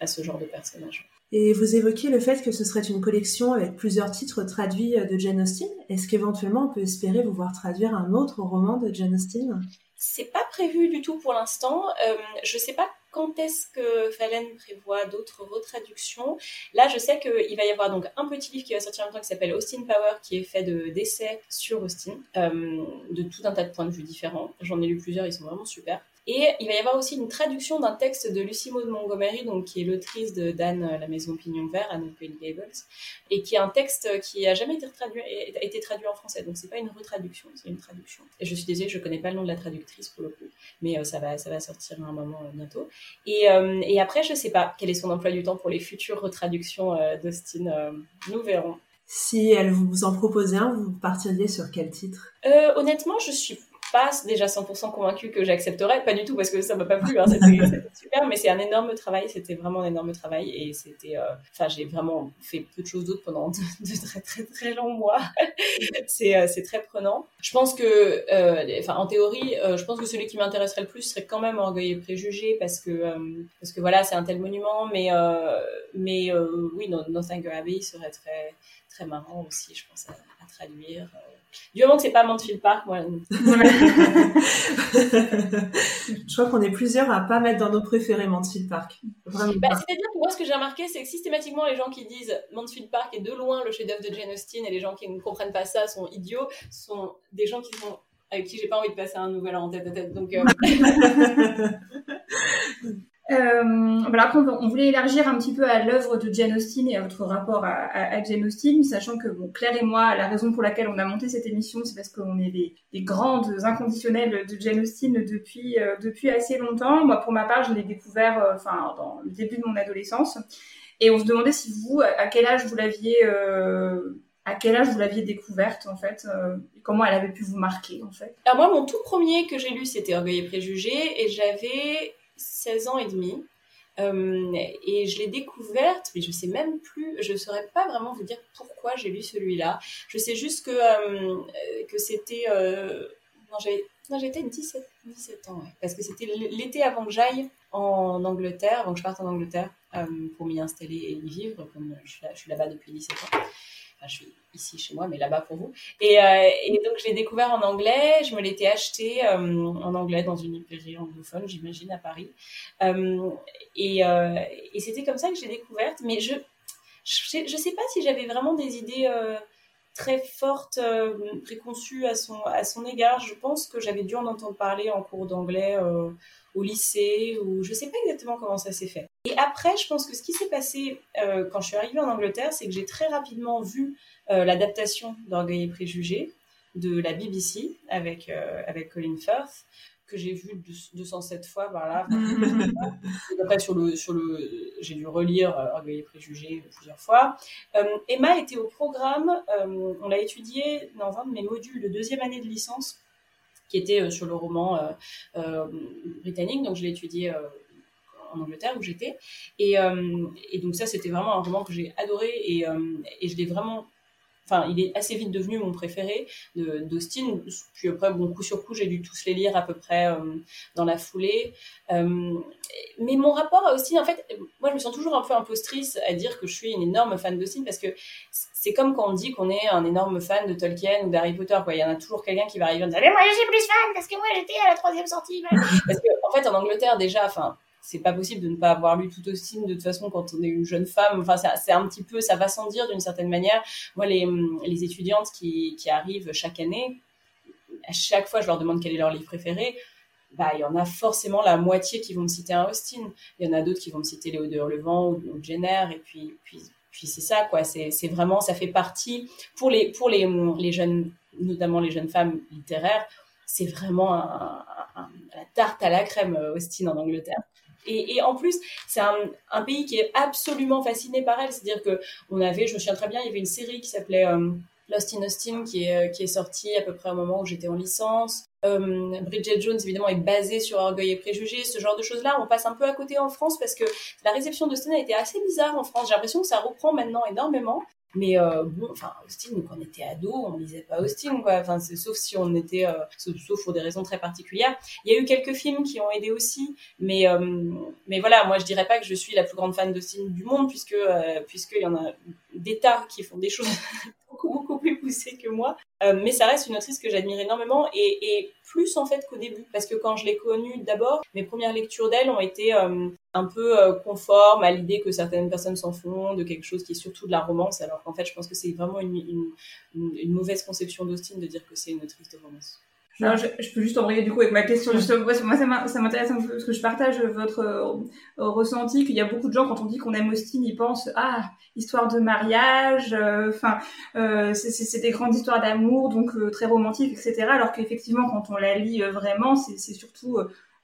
à ce genre de personnage. Et vous évoquiez le fait que ce serait une collection avec plusieurs titres traduits de Jane Austen. Est-ce qu'éventuellement on peut espérer vous voir traduire un autre roman de Jane Austen? C'est pas prévu du tout pour l'instant. Euh, je sais pas quand est-ce que Fallen prévoit d'autres retraductions? Là, je sais qu'il va y avoir donc un petit livre qui va sortir en même temps qui s'appelle Austin Power, qui est fait de d'essais sur Austin, euh, de tout un tas de points de vue différents. J'en ai lu plusieurs, ils sont vraiment super. Et il va y avoir aussi une traduction d'un texte de Lucie Maud Montgomery, donc qui est l'autrice de Dan, La Maison Pignon Vert, à Green Gables, et qui est un texte qui a jamais été traduit, été traduit en français. Donc c'est pas une retraduction, c'est une traduction. Et je suis désolée, je connais pas le nom de la traductrice pour le coup, mais ça va, ça va sortir à un moment bientôt. Et, et après, je sais pas quel est son emploi du temps pour les futures retraductions d'Austin. nous verrons. Si elle vous en proposait un, vous partiriez sur quel titre? Euh, Honnêtement, je suis pas déjà 100% convaincue que j'accepterais, pas du tout parce que ça m'a pas plu, hein, c'était super, mais c'est un énorme travail, c'était vraiment un énorme travail et c'était, euh, enfin j'ai vraiment fait peu de choses d'autres pendant de, très très très longs mois, c'est euh, c'est très prenant. Je pense que, enfin en théorie, je pense que celui qui m'intéresserait le plus serait quand même Orgueil et Préjugé parce que parce que voilà c'est un tel monument, mais mais oui Nothing Abbey serait très très marrant aussi, je pense, à, traduire. Du moment que c'est pas Mansfield Park, moi. je crois qu'on est plusieurs à pas mettre dans nos préférés Mansfield Park. Bah, c'est-à-dire que moi, ce que j'ai remarqué, c'est que systématiquement, les gens qui disent Mansfield Park est de loin le chef-d'œuvre de Jane Austen et les gens qui ne comprennent pas ça sont idiots, sont des gens qui sont avec qui j'ai pas envie de passer un nouvel an en tête à tête. Donc, euh... Euh, voilà, on, voulait élargir un petit peu à l'œuvre de Jane Austen et à votre rapport à, Jane Austen, sachant que Claire et moi, la raison pour laquelle on a monté cette émission, c'est parce qu'on est des, grandes inconditionnelles de Jane Austen depuis euh, depuis assez longtemps. Moi, pour ma part, je l'ai découvert, euh, enfin, dans le début de mon adolescence, et on se demandait si vous, à quel âge vous l'aviez à quel âge vous l'aviez découverte en fait et comment elle avait pu vous marquer en fait? Alors moi mon tout premier que j'ai lu c'était Orgueil et préjugés et j'avais 16 ans et demi. Euh, et je l'ai découverte, mais je sais même plus, je saurais pas vraiment vous dire pourquoi j'ai lu celui-là. Je sais juste que, euh, que c'était. Euh, non, j'étais 17, 17 ans, parce que c'était l'été avant que j'aille en Angleterre, avant que je parte en Angleterre pour m'y installer et y vivre, comme je suis là-bas depuis 17 ans je suis ici chez moi, mais là-bas pour vous. Et, euh, et donc, je l'ai découvert en anglais. Je me l'étais acheté euh, en anglais dans une librairie anglophone, j'imagine, à Paris. Euh, et, et c'était comme ça que j'ai découverte. Mais je je sais pas si j'avais vraiment des idées très fortes, préconçues à son, à son égard. Je pense que j'avais dû en entendre parler en cours d'anglais au lycée, ou je sais pas exactement comment ça s'est fait. Et après, je pense que ce qui s'est passé euh, quand je suis arrivée en Angleterre, c'est que j'ai très rapidement vu euh, l'adaptation d'Orgueil et Préjugés de la BBC avec, euh, avec Colin Firth que j'ai vu 207 fois voilà après sur le sur le j'ai dû relire Orgueil et préjugés plusieurs fois Emma était au programme on l'a étudié dans un de mes modules de deuxième année de licence qui était euh, sur le roman euh, euh, britannique. Donc, je l'ai étudié en Angleterre où j'étais. Et, et, donc ça, c'était vraiment un roman que j'ai adoré et, et je l'ai vraiment enfin, il est assez vite devenu mon préféré d'Austin. Puis après, bon, coup sur coup, j'ai dû tous les lire à peu près euh, dans la foulée. Euh, mais mon rapport à Austin, en fait, moi, je me sens toujours un peu impostrice à dire que je suis une énorme fan d'Austin parce que c'est comme quand on dit qu'on est un énorme fan de Tolkien ou d'Harry Potter. Il y en a toujours quelqu'un qui va arriver et dire Mais moi, je suis plus fan parce que moi, j'étais à la troisième sortie. parce que, en fait, en Angleterre, déjà, enfin, c'est pas possible de ne pas avoir lu tout Austin de toute façon quand on est une jeune femme. Enfin, c'est un petit peu, ça va sans dire d'une certaine manière. Moi, les, les étudiantes qui, qui, arrivent chaque année, à chaque fois, je leur demande quel est leur livre préféré. Bah, il y en a forcément la moitié qui vont me citer un Austin. Il y en a d'autres qui vont me citer Léo de Hurlevent ou, ou Jenner. Et puis, puis, puis c'est ça, quoi. C'est vraiment, ça fait partie pour les, pour les, les jeunes, notamment les jeunes femmes littéraires. C'est vraiment la tarte à la crème Austin en Angleterre. Et, en plus, c'est un, pays qui est absolument fasciné par elle. C'est-à-dire que on avait, je me souviens très bien, il y avait une série qui s'appelait euh, Lost in Austin qui est, est sortie à peu près au moment où j'étais en licence. Euh, Bridget Jones, évidemment, est basée sur Orgueil et Préjugés. Ce genre de choses-là, on passe un peu à côté en France parce que la réception d'Austin a été assez bizarre en France. J'ai l'impression que ça reprend maintenant énormément. Mais euh, bon, enfin, Austin, quand on était ado, on lisait pas Austin, quoi. Enfin, sauf si on était, euh, sauf, pour des raisons très particulières. Il y a eu quelques films qui ont aidé aussi, mais euh, mais voilà, moi je dirais pas que je suis la plus grande fan d'Austin du monde, puisque euh, puisqu'il y en a des tas qui font des choses poussées que moi. mais ça reste une autrice que j'admire énormément et, plus en fait qu'au début, parce que quand je l'ai connue d'abord, mes premières lectures d'elle ont été euh, un peu euh, conformes à l'idée que certaines personnes s'en font de quelque chose qui est surtout de la romance, alors qu'en fait je pense que c'est vraiment une, une, une, mauvaise conception d'Austin de dire que c'est une autrice de romance. Alors, je, peux juste envoyer du coup avec ma question. Moi, ça m'intéresse un peu parce que je partage votre euh, ressenti qu'il y a beaucoup de gens quand on dit qu'on aime Austin, ils pensent ah histoire de mariage, euh, enfin euh, c'est des grandes histoires d'amour donc très romantiques etc. Alors qu'effectivement quand on la lit vraiment, c'est surtout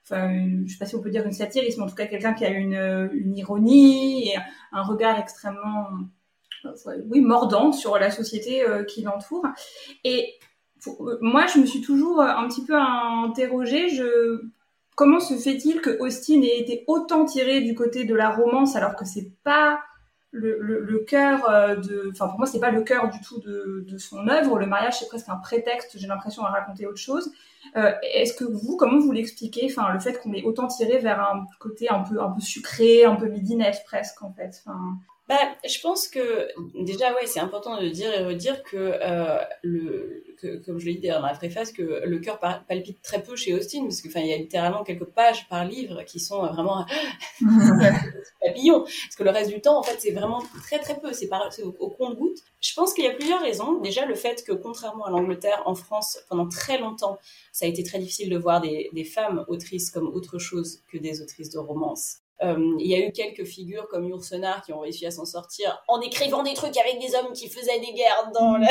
enfin je sais pas si on peut dire une satirisme, en tout cas quelqu'un qui a une, une ironie et un regard extrêmement oui mordant sur la société qui l'entoure et moi, je me suis toujours euh, un petit peu interrogée. Comment se fait-il que Austin ait été autant tiré du côté de la romance alors que c'est pas le, cœur euh, de, enfin pour moi c'est pas le cœur du tout de, son œuvre. Le mariage c'est presque un prétexte. J'ai l'impression à raconter autre chose. Euh, Est-ce que vous, comment vous l'expliquez, enfin le fait qu'on est autant tiré vers un côté un peu un peu sucré, un peu midinette presque en fait. Bah, je pense que déjà, ouais, c'est important de dire et redire que, euh, le, que comme je l'ai dit dans la préface, que le cœur palpite très peu chez Austin, parce qu'il y a littéralement quelques pages par livre qui sont vraiment papillons, parce que le reste du temps, en fait, c'est vraiment très très peu, c'est au, au compte-goutte. Je pense qu'il y a plusieurs raisons. Déjà, le fait que, contrairement à l'Angleterre, en France, pendant très longtemps, ça a été très difficile de voir des, des femmes autrices comme autre chose que des autrices de romance. Euh, il y a eu quelques figures comme Yourcenar qui ont réussi à s'en sortir en écrivant des trucs avec des hommes qui faisaient des guerres dans, la,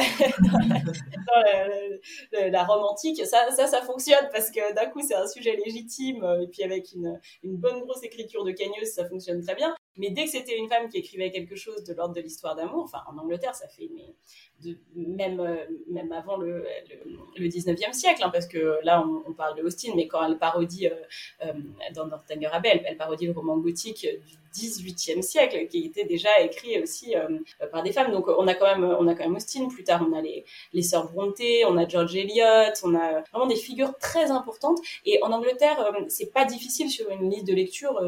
la, Rome antique. Ça, ça, ça fonctionne parce que d'un coup, c'est un sujet légitime et puis avec une, une bonne grosse écriture de cagneuse, ça fonctionne très bien. Mais dès que c'était une femme qui écrivait quelque chose de l'ordre de l'histoire d'amour, enfin en Angleterre, ça fait même, euh, même avant le, le, 19e siècle, hein, parce que là on, parle de mais quand elle parodie euh, euh, dans Northanger Abbey, elle, elle, parodie le roman gothique du 18e siècle, qui était déjà écrit aussi par des femmes. Donc on a quand même, on a quand même Austin. Plus tard, on a les, les sœurs Brontë, on a George Eliot, on a vraiment des figures très importantes. Et en Angleterre, c'est pas difficile sur une liste de lecture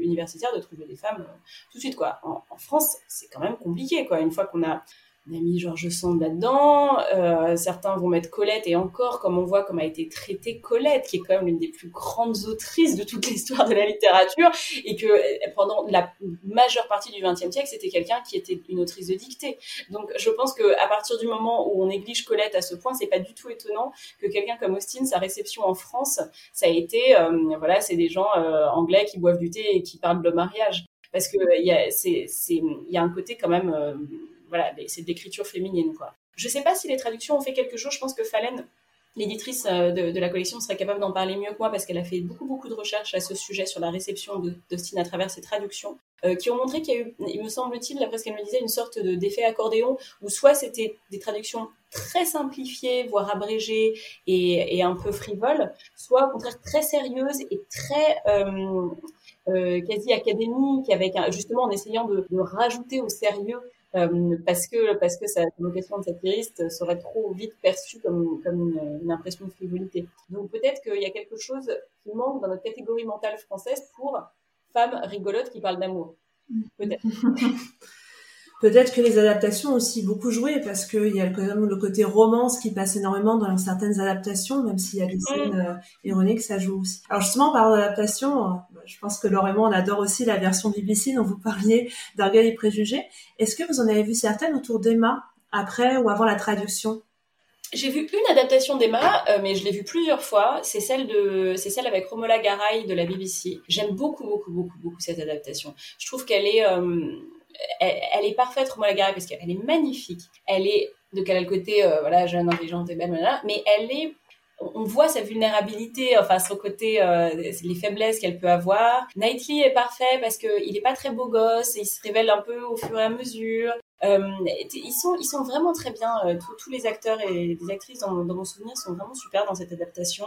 universitaire de trouver des femmes tout de suite quoi. En, en France, c'est quand même compliqué quoi. Une fois qu'on a on a mis Georges Sand là-dedans. Euh, certains vont mettre Colette et encore, comme on voit, comme a été traitée Colette, qui est quand même l'une des plus grandes autrices de toute l'histoire de la littérature, et que euh, pendant la majeure partie du XXe siècle, c'était quelqu'un qui était une autrice de dictée. Donc, je pense que à partir du moment où on néglige Colette à ce point, c'est pas du tout étonnant que quelqu'un comme Austin, sa réception en France, ça a été, euh, voilà, c'est des gens anglais qui boivent du thé et qui parlent de mariage, parce que il y a, c'est, c'est, y a un côté quand même voilà, c'est d'écriture féminine, quoi. Je sais pas si les traductions ont fait quelque chose. Je pense que Fallen, l'éditrice euh, de, la collection, serait capable d'en parler mieux que moi parce qu'elle a fait beaucoup, beaucoup de recherches à ce sujet sur la réception d'Austin à travers ses traductions, euh, qui ont montré qu'il y a eu, il me semble-t-il, d'après ce qu'elle me disait, une sorte d'effet accordéon où soit c'était des traductions très simplifiées, voire abrégées et, un peu frivoles, soit au contraire très sérieuses et très euh, quasi académiques, avec justement en essayant de rajouter au sérieux euh, parce que parce que sa vocation de satiriste serait trop vite perçue comme comme une, une impression de frivolité. Donc peut-être qu'il y a quelque chose qui manque dans notre catégorie mentale française pour femmes rigolotes qui parlent d'amour. Peut-être. Peut-être que les adaptations ont aussi beaucoup joué parce qu'il y a quand même le côté romance qui passe énormément dans certaines adaptations, même s'il y a des mm. scènes euh, ironiques, ça joue aussi. Alors justement, par l'adaptation, euh, je pense que Laure et moi, on adore aussi la version BBC dont vous parliez d'Orgueil et Préjugés. Est-ce que vous en avez vu certaines autour d'Emma, après ou avant la traduction? J'ai vu une adaptation d'Emma, euh, mais je l'ai vue plusieurs fois. C'est celle de, celle avec Romola Garay de la BBC. J'aime beaucoup, beaucoup, beaucoup, beaucoup cette adaptation. Je trouve qu'elle est, elle, est parfaite, Romola Garay, parce qu'elle est magnifique. Elle est, de quel côté, euh, voilà, jeune, intelligente et belle, mais elle est on voit sa vulnérabilité, enfin son côté, euh, les faiblesses qu'elle peut avoir. Knightley est parfait parce qu'il n'est pas très beau gosse et il se révèle un peu au fur et à mesure. Euh, ils sont, ils sont vraiment très bien. tous les acteurs et les actrices dans, dans, mon souvenir sont vraiment super dans cette adaptation.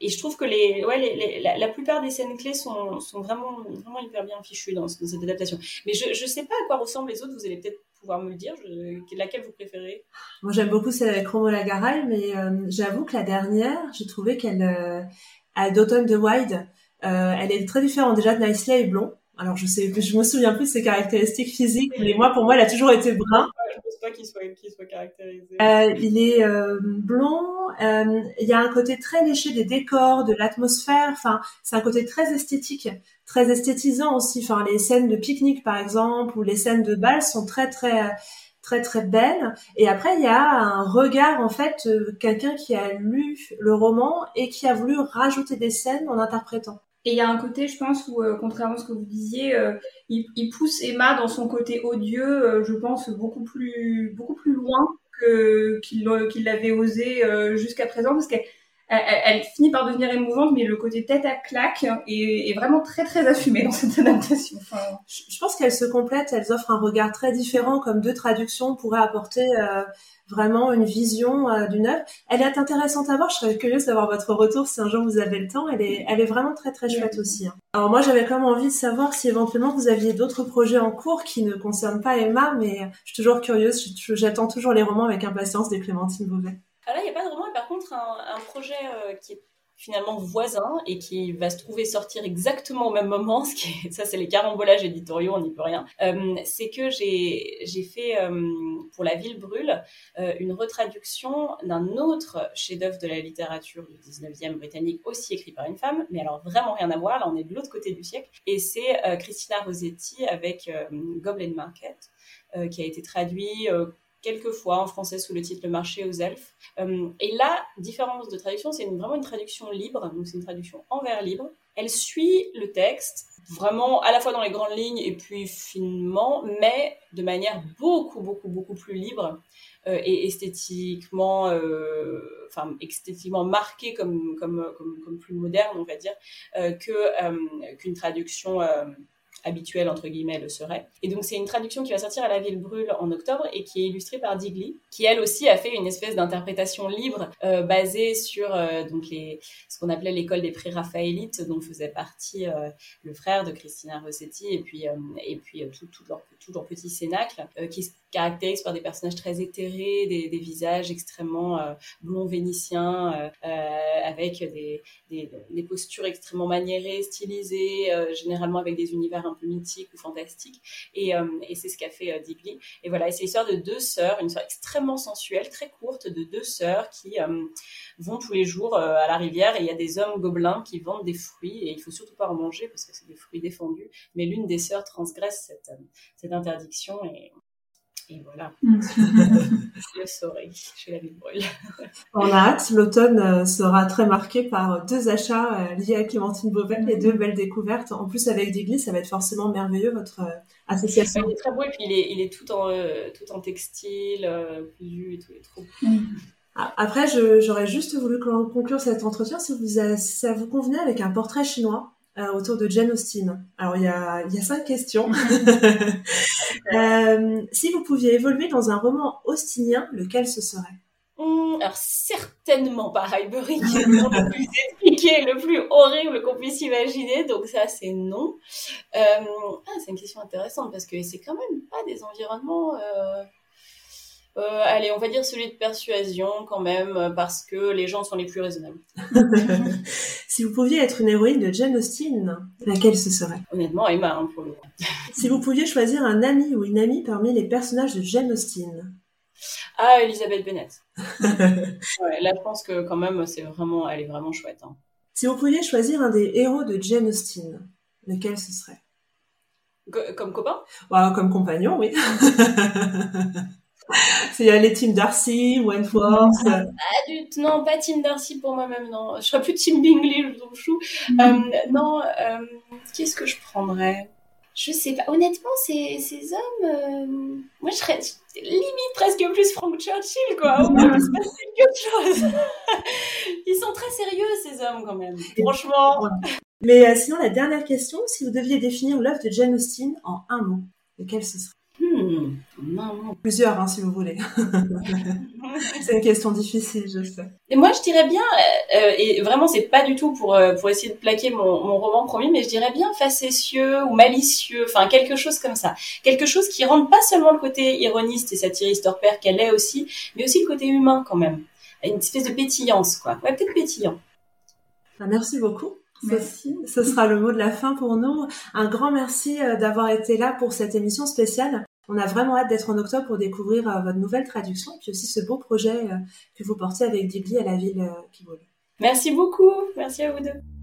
Et je trouve que les, ouais, la, plupart des scènes clés sont, sont vraiment, vraiment hyper bien fichues dans, cette adaptation. Mais je ne sais pas à quoi ressemblent les autres, vous allez peut-être pouvoir me le dire, laquelle vous préférez? Moi j'aime beaucoup celle avec Romola Garay, mais euh, j'avoue que la dernière, j'ai trouvé qu'elle, euh, à d'automne de Wide, euh, elle est très différente déjà de Nicely et blond. Alors je sais, je me souviens plus de ses caractéristiques physiques, mais moi pour moi elle a toujours été brun. Je pense pas qu'il soit, qu'il soit caractérisé. Euh, il est euh, blond. Euh, il y a un côté très léché des décors, de l'atmosphère. Enfin, c'est un côté très esthétique, très esthétisant aussi. Enfin, les scènes de pique-nique par exemple ou les scènes de bal sont très très très très belle. Et après, il y a un regard en fait, euh, quelqu'un qui a lu le roman et qui a voulu rajouter des scènes en interprétant. Et il y a un côté, je pense, où, euh, contrairement à ce que vous disiez, euh, il, pousse Emma dans son côté odieux, je pense, beaucoup plus, beaucoup plus loin qu'il l'avait osé jusqu'à présent, parce qu'elle elle, finit par devenir émouvante, mais le côté tête à claque est, est vraiment très très assumé dans cette adaptation. Enfin... Je, pense qu'elles se complètent, elles offrent un regard très différent, comme deux traductions pourraient apporter euh, vraiment une vision euh, d'une œuvre. Elle est intéressante à voir. Je serais curieuse d'avoir votre retour si un jour vous avez le temps. Elle est, elle est vraiment très très chouette aussi. Hein. Alors moi, j'avais quand même envie de savoir si éventuellement vous aviez d'autres projets en cours qui ne concernent pas Emma, mais je suis toujours curieuse. J'attends toujours les romans avec impatience des Clémentine Beauvais. Ah là, il n'y a pas de roman, un, projet euh, qui est finalement voisin et qui va se trouver sortir exactement au même moment, ça c'est les carambolages éditoriaux, on n'y peut rien, euh, c'est que j'ai, j'ai fait euh, pour La Ville brûle une retraduction d'un autre chef-d'œuvre de la littérature du 19e britannique, aussi écrit par une femme, mais alors vraiment rien à voir, là on est de l'autre côté du siècle, et c'est Christina Rossetti avec Goblin Market, qui a été traduit quelquefois en français sous le titre Le marché aux elfes. Euh, et là, différence de traduction, c'est vraiment une traduction libre, donc c'est une traduction en vers libre. Elle suit le texte, vraiment à la fois dans les grandes lignes et puis finement, mais de manière beaucoup, beaucoup, beaucoup plus libre euh, et esthétiquement, euh, enfin, esthétiquement marquée comme, comme, comme, plus moderne, on va dire, qu'une traduction habituel entre guillemets le serait. Et donc c'est une traduction qui va sortir à la ville brûle en octobre et qui est illustrée par Digli, qui elle aussi a fait une espèce d'interprétation libre euh, basée sur euh, donc les ce qu'on appelait l'école des pré-raphaélites dont faisait partie euh, le frère de Christina Rossetti et puis et puis tout, tout leur tout leur petit cénacle qui caractérise par des personnages très éthérés, des, des visages extrêmement blonds vénitiens avec des, des, des, postures extrêmement maniérées, stylisées, généralement avec des univers un peu mythique ou fantastique. Et, euh, et c'est ce qu'a fait euh, Digli. Et voilà, c'est l'histoire de deux sœurs, une histoire extrêmement sensuelle, très courte, de deux sœurs qui euh, vont tous les jours à la rivière et il y a des hommes gobelins qui vendent des fruits et il faut surtout pas en manger parce que c'est des fruits défendus. Mais l'une des sœurs transgresse cette, cette interdiction et et voilà, mm. je le saurai chez la ville brûle. On a hâte, l'automne euh, sera très marqué par deux achats euh, liés à Clémentine Beauvais et deux belles découvertes. En plus, avec Digli, ça va être forcément merveilleux, votre euh, association. Il est très beau et puis il est, il est tout, en, tout en textile, cousu et tout, est trop mm. Après, j'aurais juste voulu conclure cet entretien si, vous si ça vous convenait avec un portrait chinois euh, autour de Jane Austen. Alors il y a, y a cinq questions. euh, si vous pouviez évoluer dans un roman austinien, lequel ce serait? Hum, alors certainement pas Highbury, qui est le plus expliqué, le plus horrible qu'on puisse imaginer. Donc ça, c'est non. Euh, ah, c'est une question intéressante parce que c'est quand même pas des environnements euh, allez, on va dire celui de persuasion quand même, euh, parce que les gens sont les plus raisonnables. si vous pouviez être une héroïne de Jane Austen, laquelle ce serait? Honnêtement, Emma, hein, pour le Si vous pouviez choisir un ami ou une amie parmi les personnages de Jane Austen? Ah, Elisabeth Bennett. là, je pense que quand même, c'est vraiment, elle est vraiment chouette. Hein. Si vous pouviez choisir un des héros de Jane Austen, lequel ce serait? Comme copain? Comme compagnon, oui. C'est les teams Darcy, Wentworth. Ah, du... Non, pas Team Darcy pour moi-même, non. Je serais plus Team Bingley, je trouve chou. Mm. Euh, non, euh, qu'est-ce que je prendrais? Je sais pas. Honnêtement, ces, ces hommes, euh, moi je serais limite presque plus Frank Churchill, quoi. Au moins, il se passe quelque chose. Ils sont très sérieux, ces hommes, quand même. Franchement. Mais sinon, la dernière question, si vous deviez définir l'œuvre de Jane Austen en un mot, lequel ce serait? Hmm, Plusieurs, hein, si vous voulez. c'est une question difficile, je sais. Et moi, je dirais bien, euh, euh, et vraiment, c'est pas du tout pour euh, pour essayer de plaquer mon, mon roman premier, mais je dirais bien facétieux ou malicieux, enfin quelque chose comme ça, quelque chose qui rende pas seulement le côté ironiste et satiriste hors pair qu'elle est aussi, mais aussi le côté humain quand même, une espèce de pétillance, quoi. Ouais, peut-être pétillant. Ah, merci beaucoup. Merci. Ce sera le mot de la fin pour nous. Un grand merci d'avoir été là pour cette émission spéciale. On a vraiment hâte d'être en octobre pour découvrir euh, votre nouvelle traduction puis aussi ce beau projet euh, que vous portez avec Digli à la ville euh, qui vole. Merci beaucoup. Merci à vous deux.